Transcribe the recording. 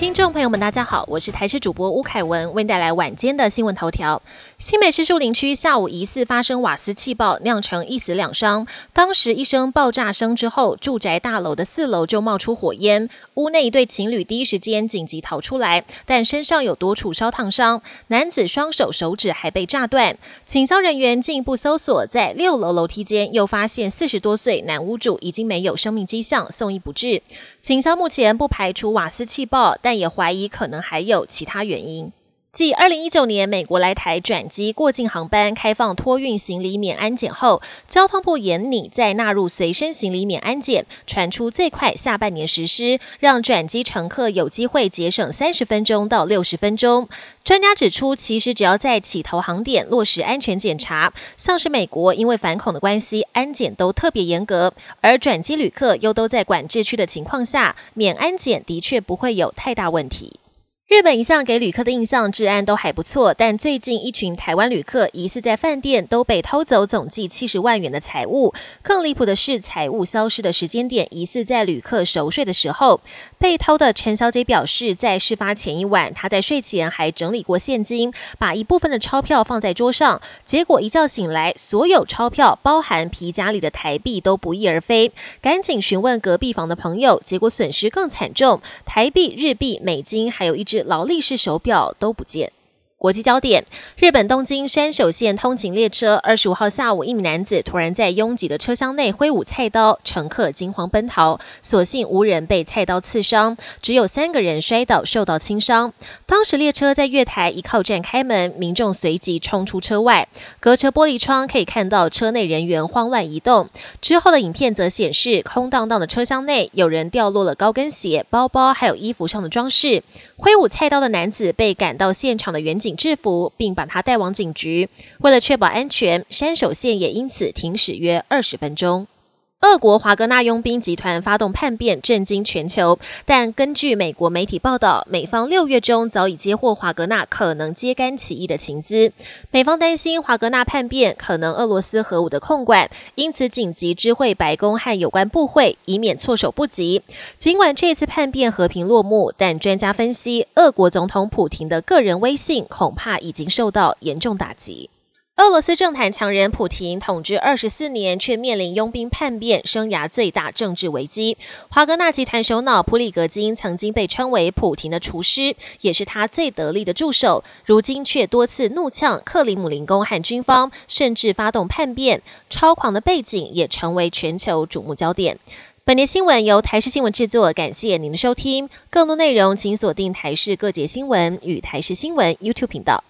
听众朋友们，大家好，我是台视主播吴凯文，为您带来晚间的新闻头条。新北市树林区下午疑似发生瓦斯气爆，酿成一死两伤。当时一声爆炸声之后，住宅大楼的四楼就冒出火焰，屋内一对情侣第一时间紧急逃出来，但身上有多处烧烫伤，男子双手手指还被炸断。警消人员进一步搜索，在六楼楼梯间又发现四十多岁男屋主已经没有生命迹象，送医不治。警消目前不排除瓦斯气爆，但但也怀疑可能还有其他原因。继二零一九年美国来台转机过境航班开放托运行李免安检后，交通部严拟再纳入随身行李免安检，传出最快下半年实施，让转机乘客有机会节省三十分钟到六十分钟。专家指出，其实只要在起头航点落实安全检查，像是美国因为反恐的关系，安检都特别严格，而转机旅客又都在管制区的情况下，免安检的确不会有太大问题。日本一向给旅客的印象治安都还不错，但最近一群台湾旅客疑似在饭店都被偷走总计七十万元的财物。更离谱的是，财物消失的时间点疑似在旅客熟睡的时候。被偷的陈小姐表示，在事发前一晚，她在睡前还整理过现金，把一部分的钞票放在桌上，结果一觉醒来，所有钞票，包含皮夹里的台币都不翼而飞。赶紧询问隔壁房的朋友，结果损失更惨重，台币、日币、美金，还有一只。劳力士手表都不见。国际焦点：日本东京山手线通勤列车，二十五号下午，一名男子突然在拥挤的车厢内挥舞菜刀，乘客惊慌奔逃，所幸无人被菜刀刺伤，只有三个人摔倒受到轻伤。当时列车在月台一靠站开门，民众随即冲出车外，隔车玻璃窗可以看到车内人员慌乱移动。之后的影片则显示，空荡荡的车厢内有人掉落了高跟鞋、包包，还有衣服上的装饰。挥舞菜刀的男子被赶到现场的远景。制服，并把他带往警局。为了确保安全，山手线也因此停驶约二十分钟。俄国华格纳佣兵集团发动叛变，震惊全球。但根据美国媒体报道，美方六月中早已接获华格纳可能揭竿起义的情资。美方担心华格纳叛变可能俄罗斯核武的控管，因此紧急知会白宫和有关部会，以免措手不及。尽管这次叛变和平落幕，但专家分析，俄国总统普廷的个人威信恐怕已经受到严重打击。俄罗斯政坛强人普廷统治二十四年，却面临佣兵叛变，生涯最大政治危机。华格纳集团首脑普里格金曾经被称为普廷的厨师，也是他最得力的助手。如今却多次怒呛克里姆林宫和军方，甚至发动叛变，超狂的背景也成为全球瞩目焦点。本节新闻由台视新闻制作，感谢您的收听。更多内容请锁定台视各节新闻与台视新闻 YouTube 频道。